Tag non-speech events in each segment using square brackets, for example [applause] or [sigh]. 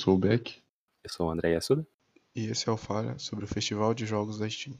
Eu sou o Beck. Eu sou o André Yasuda. E esse é o Falha sobre o Festival de Jogos da Steam.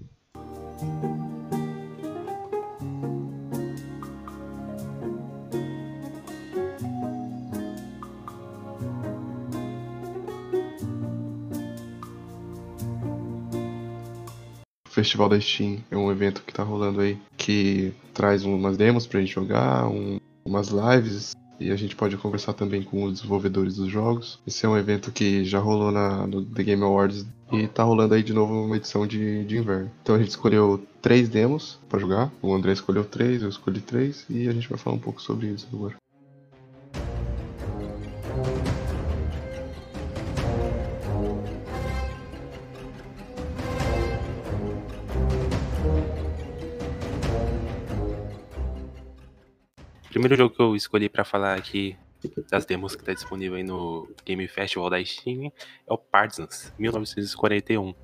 O Festival da Steam é um evento que tá rolando aí que traz umas demos pra gente jogar, um, umas lives e a gente pode conversar também com os desenvolvedores dos jogos. Esse é um evento que já rolou na, no The Game Awards e tá rolando aí de novo uma edição de, de inverno. Então a gente escolheu três demos para jogar. O André escolheu três, eu escolhi três e a gente vai falar um pouco sobre isso agora. Primeiro jogo que eu escolhi para falar aqui das demos que tá disponível aí no Game Festival da Steam é o Partisans 1941.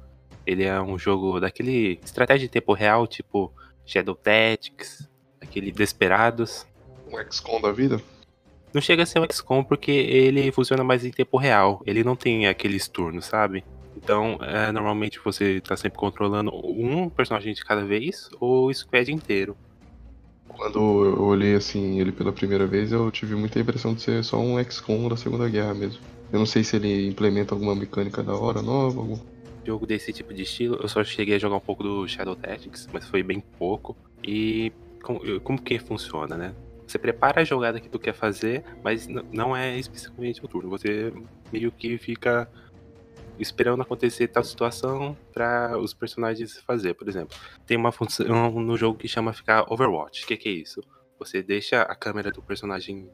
Ele é um jogo daquele estratégia de tempo real, tipo Shadow Tactics, aquele Desperados. Um XCOM da vida? Não chega a ser um XCOM porque ele funciona mais em tempo real. Ele não tem aqueles turnos, sabe? Então, é, normalmente você tá sempre controlando um personagem de cada vez ou o squad inteiro. Quando eu olhei assim ele pela primeira vez, eu tive muita impressão de ser só um XCOM da Segunda Guerra mesmo. Eu não sei se ele implementa alguma mecânica da hora nova. Algum... Jogo desse tipo de estilo, eu só cheguei a jogar um pouco do Shadow Tactics, mas foi bem pouco. E como, como que funciona, né? Você prepara a jogada que tu quer fazer, mas não é especificamente o turno. Você meio que fica esperando acontecer tal situação para os personagens fazer. Por exemplo, tem uma função no jogo que chama ficar Overwatch. O que, que é isso? Você deixa a câmera do personagem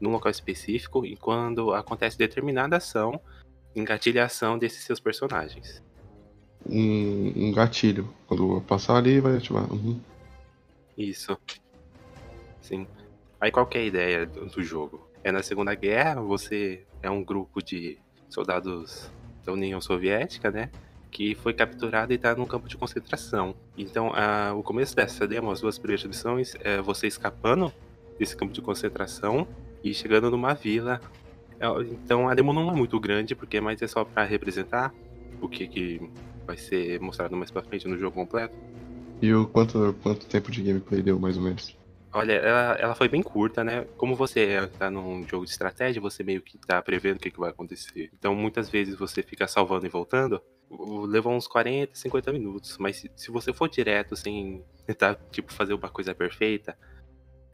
num local específico e quando acontece determinada ação, engatilha a ação desses seus personagens. Um, um gatilho. Quando passar ali, vai ativar. Uhum. Isso. Sim. Aí qual que é a ideia do, do jogo? É na Segunda Guerra, você é um grupo de soldados da União Soviética, né? Que foi capturado e está num campo de concentração. Então, a, o começo dessa demo, as duas primeiras missões, é você escapando desse campo de concentração e chegando numa vila. É, então, a demo não é muito grande, porque mais é só para representar o que, que vai ser mostrado mais pra frente no jogo completo. E o quanto, quanto tempo de gameplay deu, mais ou menos? Olha, ela, ela foi bem curta, né? Como você tá num jogo de estratégia, você meio que tá prevendo o que, que vai acontecer. Então, muitas vezes você fica salvando e voltando, levou uns 40, 50 minutos. Mas se, se você for direto, sem tentar, tipo, fazer uma coisa perfeita,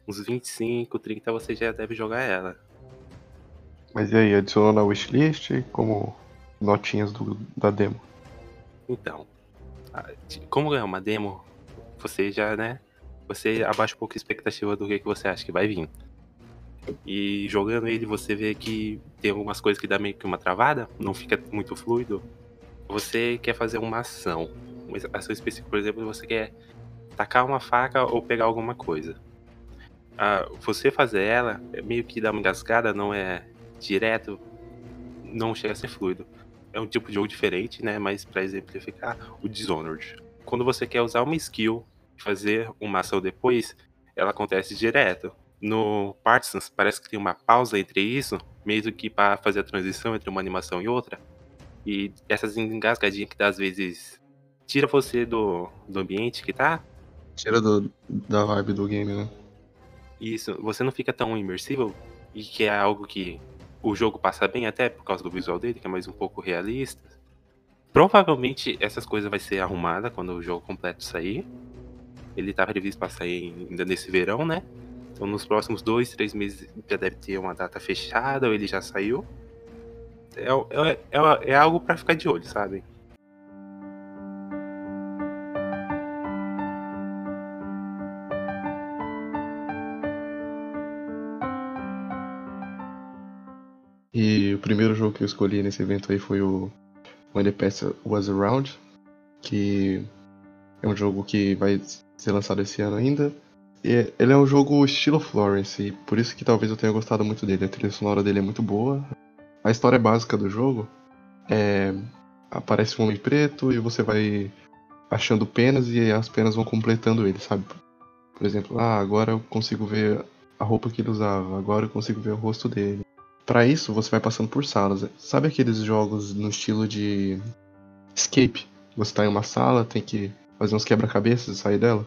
uns 25, 30 você já deve jogar ela. Mas e aí, adicionou na wishlist como notinhas do, da demo? Então, como é uma demo, você já, né, você abaixa um pouco a expectativa do que, que você acha que vai vir. E jogando ele, você vê que tem algumas coisas que dá meio que uma travada, não fica muito fluido. Você quer fazer uma ação, uma ação específica, por exemplo, você quer tacar uma faca ou pegar alguma coisa. Ah, você fazer ela, é meio que dá uma engasgada, não é direto, não chega a ser fluido. É um tipo de jogo diferente, né? Mas para exemplificar, o Dishonored. Quando você quer usar uma skill fazer uma ação depois, ela acontece direto. No Partisans, parece que tem uma pausa entre isso, mesmo que para fazer a transição entre uma animação e outra. E essas engasgadinhas que às vezes tira você do, do ambiente que tá. Tira do, da vibe do game, né? Isso, você não fica tão imersivo e que é algo que o jogo passa bem até por causa do visual dele, que é mais um pouco realista. Provavelmente essas coisas vai ser arrumada quando o jogo completo sair. Ele tá previsto para sair ainda nesse verão, né? Então nos próximos dois, três meses já deve ter uma data fechada, ou ele já saiu. É, é, é, é algo para ficar de olho, sabe? E o primeiro jogo que eu escolhi nesse evento aí foi o When the Past Was Around, que é um jogo que vai ser lançado esse ano ainda. E ele é um jogo estilo Florence, e por isso que talvez eu tenha gostado muito dele. A trilha sonora dele é muito boa. A história básica do jogo é. Aparece um homem preto e você vai achando penas e as penas vão completando ele, sabe? Por exemplo, ah, agora eu consigo ver a roupa que ele usava, agora eu consigo ver o rosto dele. Pra isso, você vai passando por salas. Sabe aqueles jogos no estilo de escape? Você tá em uma sala, tem que fazer uns quebra-cabeças e sair dela?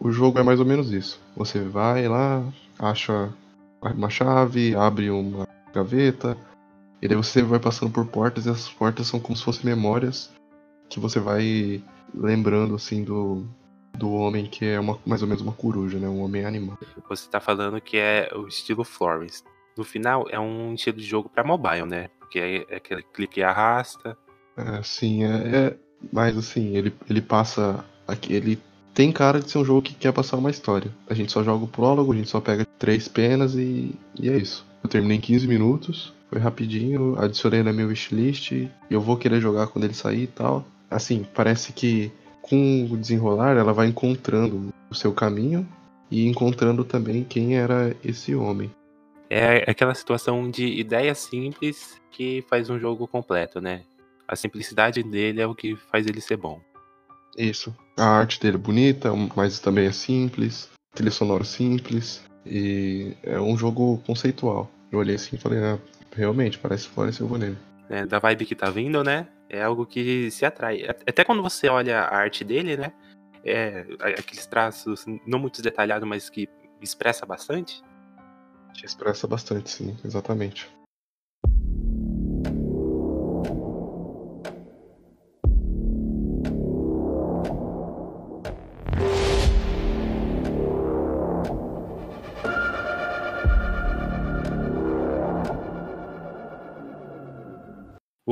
O jogo é mais ou menos isso. Você vai lá, acha uma chave, abre uma gaveta, e daí você vai passando por portas e essas portas são como se fossem memórias que você vai lembrando assim do, do homem que é uma, mais ou menos uma coruja, né? Um homem animal. Você tá falando que é o estilo Florence. No final, é um estilo de jogo para mobile, né? Porque é, é aquele clique e arrasta. É, sim, é, é, Mas assim, ele, ele passa. Aqui, ele tem cara de ser um jogo que quer passar uma história. A gente só joga o prólogo, a gente só pega três penas e, e é isso. Eu terminei em 15 minutos, foi rapidinho, adicionei na minha wishlist e eu vou querer jogar quando ele sair e tal. Assim, parece que com o desenrolar ela vai encontrando o seu caminho e encontrando também quem era esse homem. É aquela situação de ideia simples que faz um jogo completo, né? A simplicidade dele é o que faz ele ser bom. Isso. A arte dele é bonita, mas também é simples. Trilha sonora simples. E é um jogo conceitual. Eu olhei assim e falei, ah, realmente, parece Florence eu vou nele. É, da vibe que tá vindo, né? É algo que se atrai. Até quando você olha a arte dele, né? É, aqueles traços não muito detalhados, mas que expressa bastante. Te expressa bastante, sim, exatamente.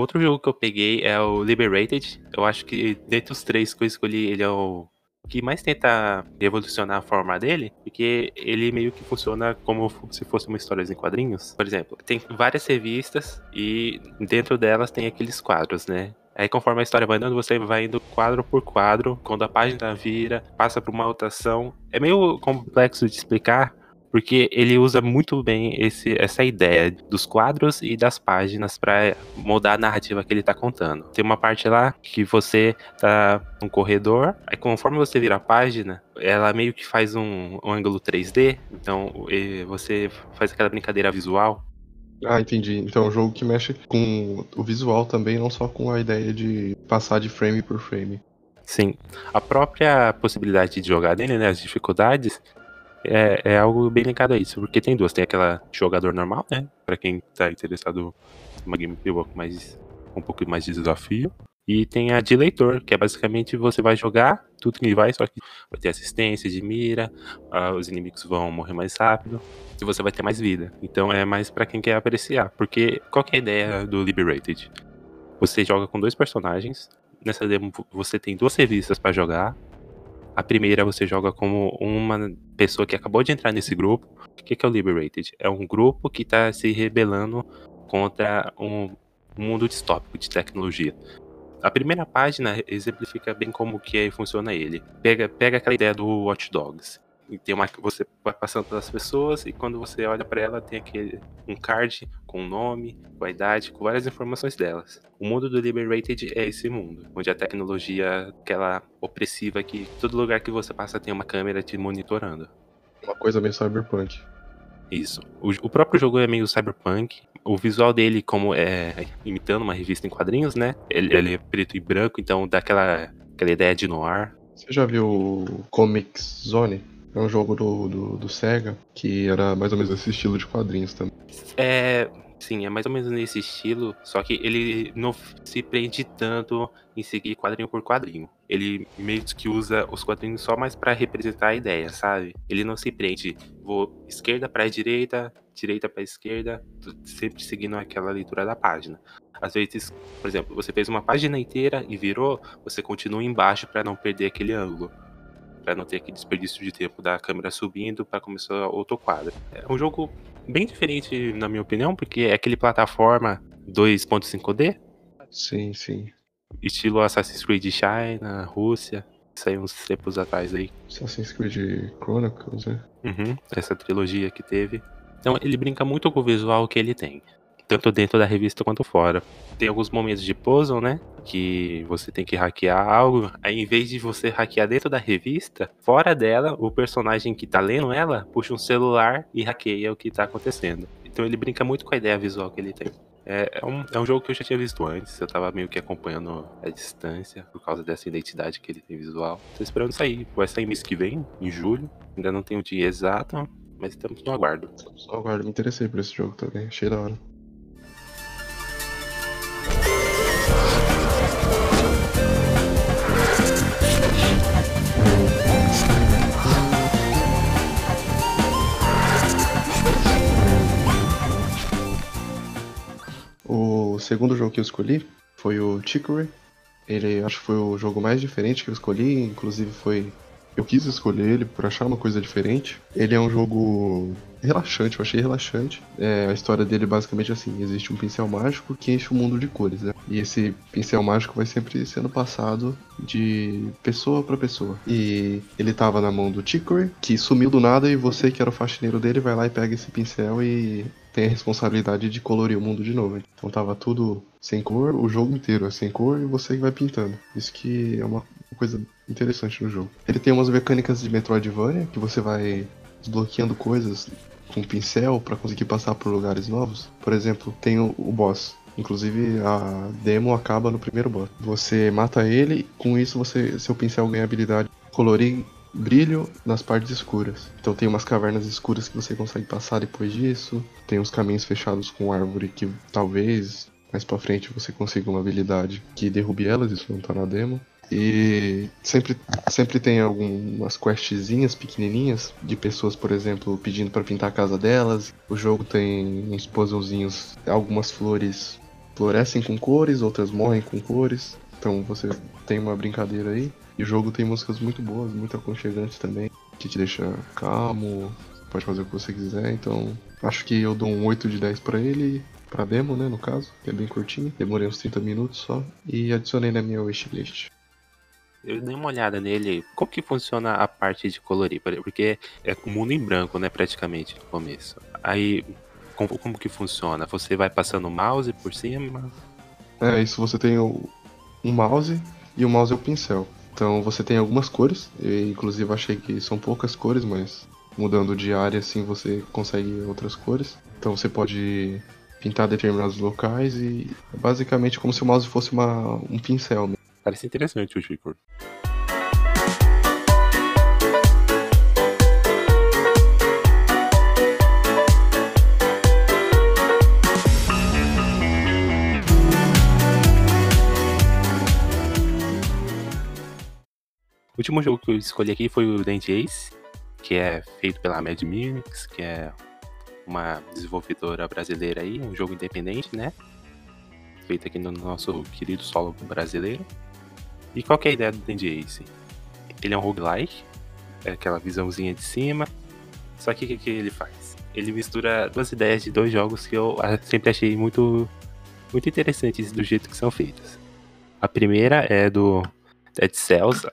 Outro jogo que eu peguei é o Liberated. Eu acho que dentre os três que eu escolhi, ele é o que mais tenta revolucionar a forma dele, porque ele meio que funciona como se fosse uma história em quadrinhos. Por exemplo, tem várias revistas e dentro delas tem aqueles quadros, né? Aí conforme a história vai andando, você vai indo quadro por quadro, quando a página vira, passa por uma rotação. É meio complexo de explicar, porque ele usa muito bem esse, essa ideia dos quadros e das páginas para mudar a narrativa que ele está contando. Tem uma parte lá que você tá num corredor, aí conforme você vira a página, ela meio que faz um, um ângulo 3D, então você faz aquela brincadeira visual. Ah, entendi. Então é um jogo que mexe com o visual também, não só com a ideia de passar de frame por frame. Sim. A própria possibilidade de jogar dele, né, as dificuldades, é, é algo bem ligado a isso, porque tem duas. Tem aquela jogador normal, né? Pra quem tá interessado em uma gameplay mais, um pouco mais de desafio. E tem a de leitor, que é basicamente você vai jogar tudo que vai, só que vai ter assistência de mira, uh, os inimigos vão morrer mais rápido e você vai ter mais vida. Então é mais para quem quer apreciar. Porque qual que é a ideia do Liberated? Você joga com dois personagens. Nessa demo você tem duas revistas para jogar. A primeira você joga como uma pessoa que acabou de entrar nesse grupo. O que é o Liberated? É um grupo que está se rebelando contra um mundo distópico de tecnologia. A primeira página exemplifica bem como que funciona ele. Pega, pega aquela ideia do Watch Dogs. E tem uma, você vai passando pelas pessoas e quando você olha para ela tem aquele um card com o nome, com a idade, com várias informações delas. O mundo do Liberated é esse mundo, onde a tecnologia, aquela opressiva que todo lugar que você passa tem uma câmera te monitorando. Uma coisa meio cyberpunk. Isso. O, o próprio jogo é meio cyberpunk. O visual dele, como é imitando uma revista em quadrinhos, né? Ele, ele é preto e branco, então dá aquela, aquela ideia de noir. Você já viu o Comics Zone? É um jogo do, do, do, Sega que era mais ou menos esse estilo de quadrinhos também. É. Sim, é mais ou menos nesse estilo, só que ele não se prende tanto em seguir quadrinho por quadrinho. Ele meio que usa os quadrinhos só mais para representar a ideia, sabe? Ele não se prende, vou esquerda para direita, direita para esquerda, sempre seguindo aquela leitura da página. Às vezes, por exemplo, você fez uma página inteira e virou, você continua embaixo para não perder aquele ângulo para não ter aquele desperdício de tempo da câmera subindo para começar outro quadro. É um jogo bem diferente, na minha opinião, porque é aquele plataforma 2.5D. Sim, sim. Estilo Assassin's Creed China, Rússia. Saiu uns tempos atrás aí. Assassin's Creed Chronicles, né? Uhum, essa trilogia que teve. Então ele brinca muito com o visual que ele tem tanto dentro da revista quanto fora. Tem alguns momentos de puzzle, né? Que você tem que hackear algo. Aí, em vez de você hackear dentro da revista, fora dela, o personagem que tá lendo ela puxa um celular e hackeia o que tá acontecendo. Então ele brinca muito com a ideia visual que ele tem. É, é, um, é um jogo que eu já tinha visto antes, eu tava meio que acompanhando a distância por causa dessa identidade que ele tem visual. Tô esperando sair, vai sair mês que vem, em julho. Ainda não tem o dia exato, mas estamos no aguardo. Estamos no aguardo, me interessei por esse jogo também, achei da hora. Segundo jogo que eu escolhi foi o Chicory. Ele acho que foi o jogo mais diferente que eu escolhi, inclusive foi. Eu quis escolher ele por achar uma coisa diferente. Ele é um jogo relaxante, eu achei relaxante. É, a história dele basicamente assim: existe um pincel mágico que enche o mundo de cores, né? E esse pincel mágico vai sempre sendo passado de pessoa para pessoa. E ele tava na mão do Chicory, que sumiu do nada, e você, que era o faxineiro dele, vai lá e pega esse pincel e tem a responsabilidade de colorir o mundo de novo. Então tava tudo sem cor, o jogo inteiro é sem cor e você que vai pintando. Isso que é uma coisa interessante no jogo. Ele tem umas mecânicas de Metroidvania que você vai desbloqueando coisas com pincel para conseguir passar por lugares novos. Por exemplo, tem o, o boss. Inclusive a demo acaba no primeiro boss. Você mata ele, com isso você seu pincel ganha habilidade de colorir brilho nas partes escuras. Então tem umas cavernas escuras que você consegue passar depois disso. Tem uns caminhos fechados com árvore que talvez mais para frente você consiga uma habilidade que derrube elas, isso não tá na demo. E sempre, sempre tem algumas questzinhas pequenininhas de pessoas, por exemplo, pedindo para pintar a casa delas. O jogo tem uns puzzlezinhos, algumas flores florescem com cores, outras morrem com cores. Então você tem uma brincadeira aí. E o jogo tem músicas muito boas, muito aconchegantes também, que te deixa calmo, pode fazer o que você quiser. Então acho que eu dou um 8 de 10 para ele, pra demo, né, no caso, que é bem curtinho. Demorei uns 30 minutos só. E adicionei na minha wishlist. Eu dei uma olhada nele. Como que funciona a parte de colorir? Porque é o mundo em branco, né, praticamente, no começo. Aí, como, como que funciona? Você vai passando o mouse por cima? É, isso você tem o, um mouse e o mouse é o pincel. Então você tem algumas cores, eu inclusive achei que são poucas cores, mas mudando de área assim você consegue outras cores. Então você pode pintar determinados locais e é basicamente como se o mouse fosse uma, um pincel. Parece interessante o Chico. O último jogo que eu escolhi aqui foi o Dent Ace, que é feito pela Mad Mimics, que é uma desenvolvedora brasileira aí, um jogo independente, né? Feito aqui no nosso querido solo brasileiro. E qual é a ideia do Dandy Ace? Ele é um roguelike, é aquela visãozinha de cima. Só que o que, que ele faz? Ele mistura duas ideias de dois jogos que eu sempre achei muito, muito interessantes do jeito que são feitos. A primeira é do Dead Cells.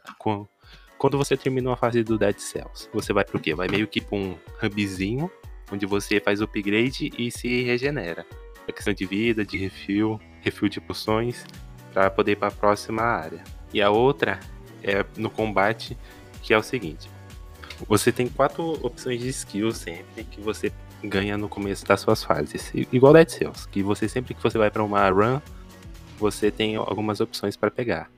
Quando você termina uma fase do Dead Cells, você vai pro quê? Vai meio que pra um hubzinho, onde você faz o upgrade e se regenera. A questão de vida, de refil, refil de poções, para poder ir para a próxima área. E a outra é no combate, que é o seguinte: você tem quatro opções de skills sempre que você ganha no começo das suas fases, igual Dead Cells, que você sempre que você vai para uma run, você tem algumas opções para pegar.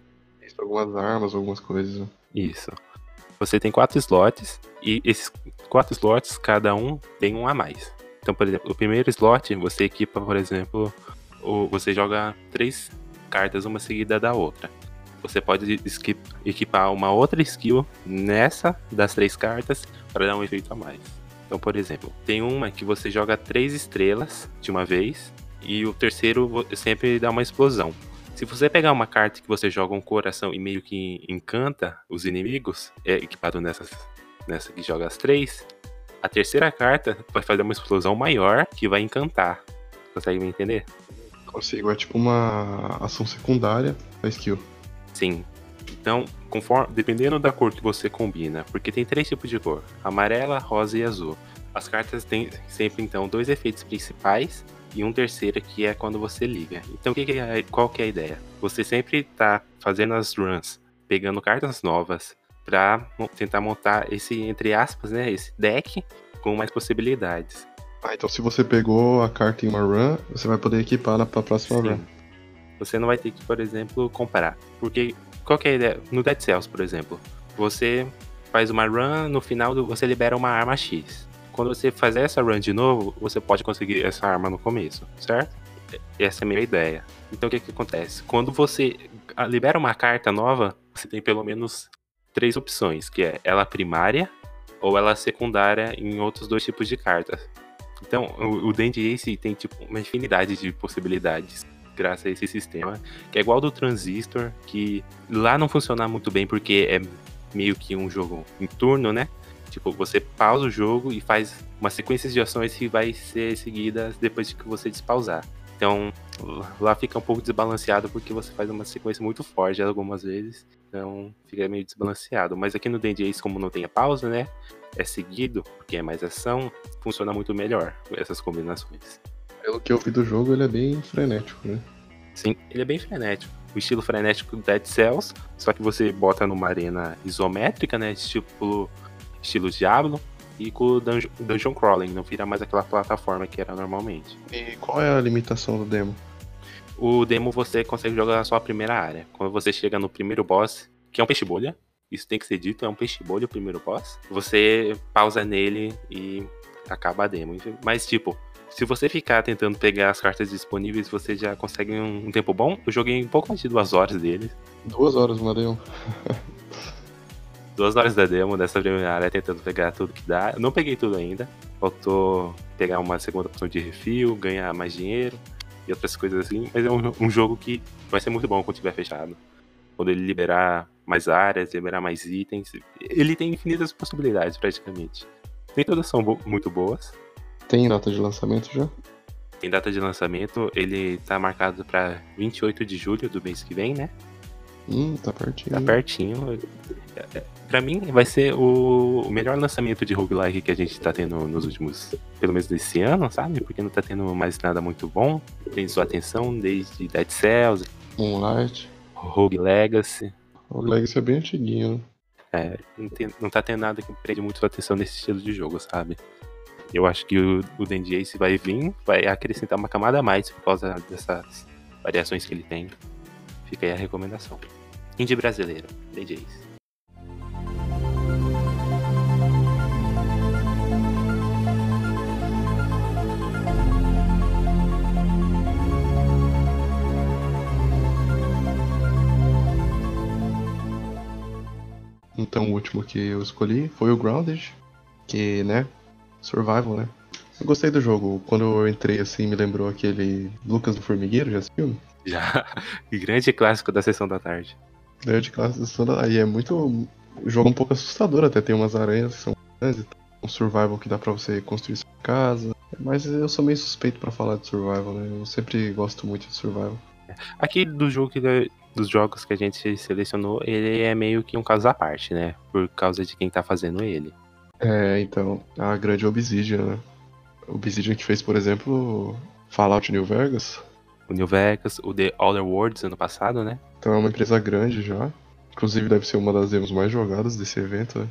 Algumas armas, algumas coisas. Isso. Você tem quatro slots e esses quatro slots cada um tem um a mais. Então, por exemplo, o primeiro slot você equipa, por exemplo, ou você joga três cartas uma seguida da outra você pode equipar uma outra skill nessa das três cartas para dar um efeito a mais. Então, por exemplo, tem uma que você joga três estrelas de uma vez e o terceiro sempre dá uma explosão. Se você pegar uma carta que você joga um coração e meio que encanta os inimigos, é equipado nessas, nessa que joga as três, a terceira carta vai fazer uma explosão maior que vai encantar. Consegue me entender? Consigo, é tipo uma ação secundária da skill. Sim. Então, conforme, dependendo da cor que você combina, porque tem três tipos de cor: amarela, rosa e azul. As cartas têm sempre então dois efeitos principais e um terceiro que é quando você liga. Então, que que é, qual que é a ideia? Você sempre está fazendo as runs, pegando cartas novas para tentar montar esse entre aspas, né, esse deck com mais possibilidades. Ah, então se você pegou a carta em uma run, você vai poder equipar na pra próxima Sim. run. Você não vai ter que, por exemplo, comparar. Porque qual é a ideia? No Dead Cells, por exemplo, você faz uma run, no final você libera uma arma X. Quando você fazer essa run de novo, você pode conseguir essa arma no começo, certo? Essa é a minha ideia. Então o que que acontece? Quando você ah, libera uma carta nova, você tem pelo menos três opções, que é ela primária ou ela secundária em outros dois tipos de cartas. Então, o, o D&D Ace tem tipo uma infinidade de possibilidades graças a esse sistema, que é igual do Transistor, que lá não funciona muito bem porque é meio que um jogo em turno, né? Tipo, você pausa o jogo e faz uma sequência de ações que vai ser seguidas depois de que você despausar. Então, lá fica um pouco desbalanceado porque você faz uma sequência muito forte algumas vezes, então fica meio desbalanceado. Mas aqui no D&D como não tem a pausa, né? É seguido, porque é mais ação, funciona muito melhor essas combinações. Pelo que eu vi do jogo, ele é bem frenético, né? Sim, ele é bem frenético. O estilo frenético do Dead Cells, só que você bota numa arena isométrica, né? Tipo estilo Diablo, e com o dungeon, dungeon crawling, não vira mais aquela plataforma que era normalmente. E qual é a limitação do demo? O demo você consegue jogar só a primeira área. Quando você chega no primeiro boss, que é um peixe-bolha, isso tem que ser dito, é um peixe-bolha o primeiro boss, você pausa nele e acaba a demo. Mas, tipo, se você ficar tentando pegar as cartas disponíveis, você já consegue um, um tempo bom. Eu joguei um pouco mais de duas horas dele. Duas horas uma demo. [laughs] Duas horas da demo dessa primeira área tentando pegar tudo que dá. Eu não peguei tudo ainda. Faltou pegar uma segunda opção de refil, ganhar mais dinheiro e outras coisas assim. Mas é um, um jogo que vai ser muito bom quando tiver fechado. Quando ele liberar mais áreas, liberar mais itens. Ele tem infinitas possibilidades, praticamente. Nem todas são bo muito boas. Tem data de lançamento já? Tem data de lançamento, ele tá marcado para 28 de julho do mês que vem, né? Hum, tá pertinho. Tá pertinho. Pra mim, vai ser o o melhor lançamento de roguelike que a gente tá tendo nos últimos, pelo menos desse ano, sabe? Porque não tá tendo mais nada muito bom. Tem sua atenção desde Dead Cells, Moonlight. Rogue Legacy. O Legacy é bem antiguinho, né? É, não, tem- não tá tendo nada que prende muito sua atenção nesse estilo de jogo, sabe? Eu acho que o, o D&D Ace vai vir, vai acrescentar uma camada a mais por causa dessas variações que ele tem. Fica aí a recomendação. Indie brasileiro, D&D Ace. Então o último que eu escolhi foi o Grounded, que, né, survival, né? Eu gostei do jogo. Quando eu entrei assim, me lembrou aquele Lucas do Formigueiro, já assistiu? Já, [laughs] grande clássico da sessão da tarde. Daí de classe do Soda, aí é muito. O jogo é um pouco assustador, até tem umas aranhas que são grandes, e tal. um survival que dá pra você construir sua casa. Mas eu sou meio suspeito pra falar de survival, né? Eu sempre gosto muito de survival. Aqui do jogo que, dos jogos que a gente selecionou, ele é meio que um caso à parte, né? Por causa de quem tá fazendo ele. É, então, a grande Obsidian, né? Obsidian que fez, por exemplo, Fallout New Vegas. O New Vegas, o The Outer Worlds ano passado, né? Então é uma empresa grande já. Inclusive deve ser uma das demos mais jogadas desse evento, né?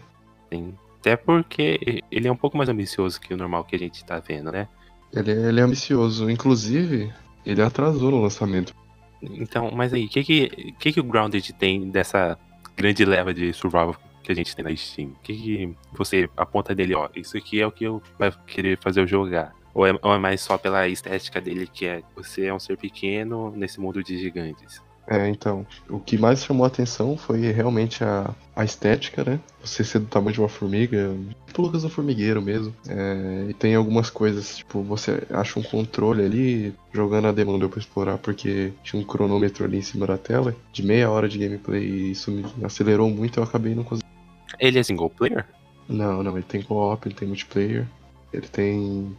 Sim. Até porque ele é um pouco mais ambicioso que o normal que a gente tá vendo, né? Ele, ele é ambicioso. Inclusive, ele atrasou no lançamento. Então, mas aí, o que que, que que o Grounded tem dessa grande leva de survival que a gente tem na Steam? O que que você aponta dele, ó, isso aqui é o que eu vai querer fazer eu jogar? Ou é, ou é mais só pela estética dele, que é você é um ser pequeno nesse mundo de gigantes? É, então, o que mais chamou a atenção foi realmente a, a estética, né? Você ser do tamanho de uma formiga, tipo Lucas do Formigueiro mesmo. É, e tem algumas coisas, tipo, você acha um controle ali, jogando a demo deu pra explorar, porque tinha um cronômetro ali em cima da tela, de meia hora de gameplay, e isso me acelerou muito, eu acabei não conseguindo. Ele é single player? Não, não, ele tem co-op, ele tem multiplayer, ele tem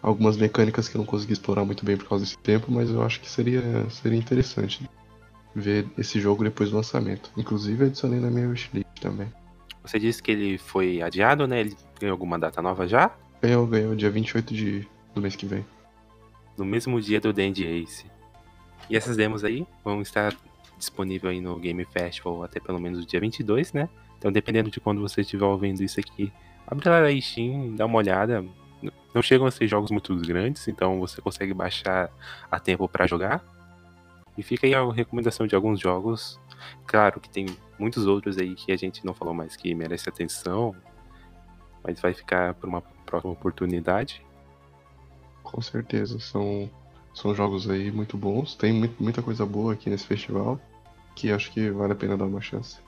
algumas mecânicas que eu não consegui explorar muito bem por causa desse tempo, mas eu acho que seria, seria interessante ver esse jogo depois do lançamento. Inclusive adicionei na minha wishlist também. Você disse que ele foi adiado, né? Ele ganhou alguma data nova já? Ganhou, ganhou dia 28 de, do mês que vem. No mesmo dia do Dandy Ace. E essas demos aí vão estar disponível aí no Game Festival até pelo menos o dia 22, né? Então dependendo de quando você estiver ouvindo isso aqui, abre lá na Steam, dá uma olhada. não chegam a ser jogos muito grandes, então você consegue baixar a tempo para jogar. E fica aí a recomendação de alguns jogos. Claro que tem muitos outros aí que a gente não falou mais que merece atenção, mas vai ficar para uma próxima oportunidade. Com certeza, são, são jogos aí muito bons. Tem muita coisa boa aqui nesse festival que acho que vale a pena dar uma chance.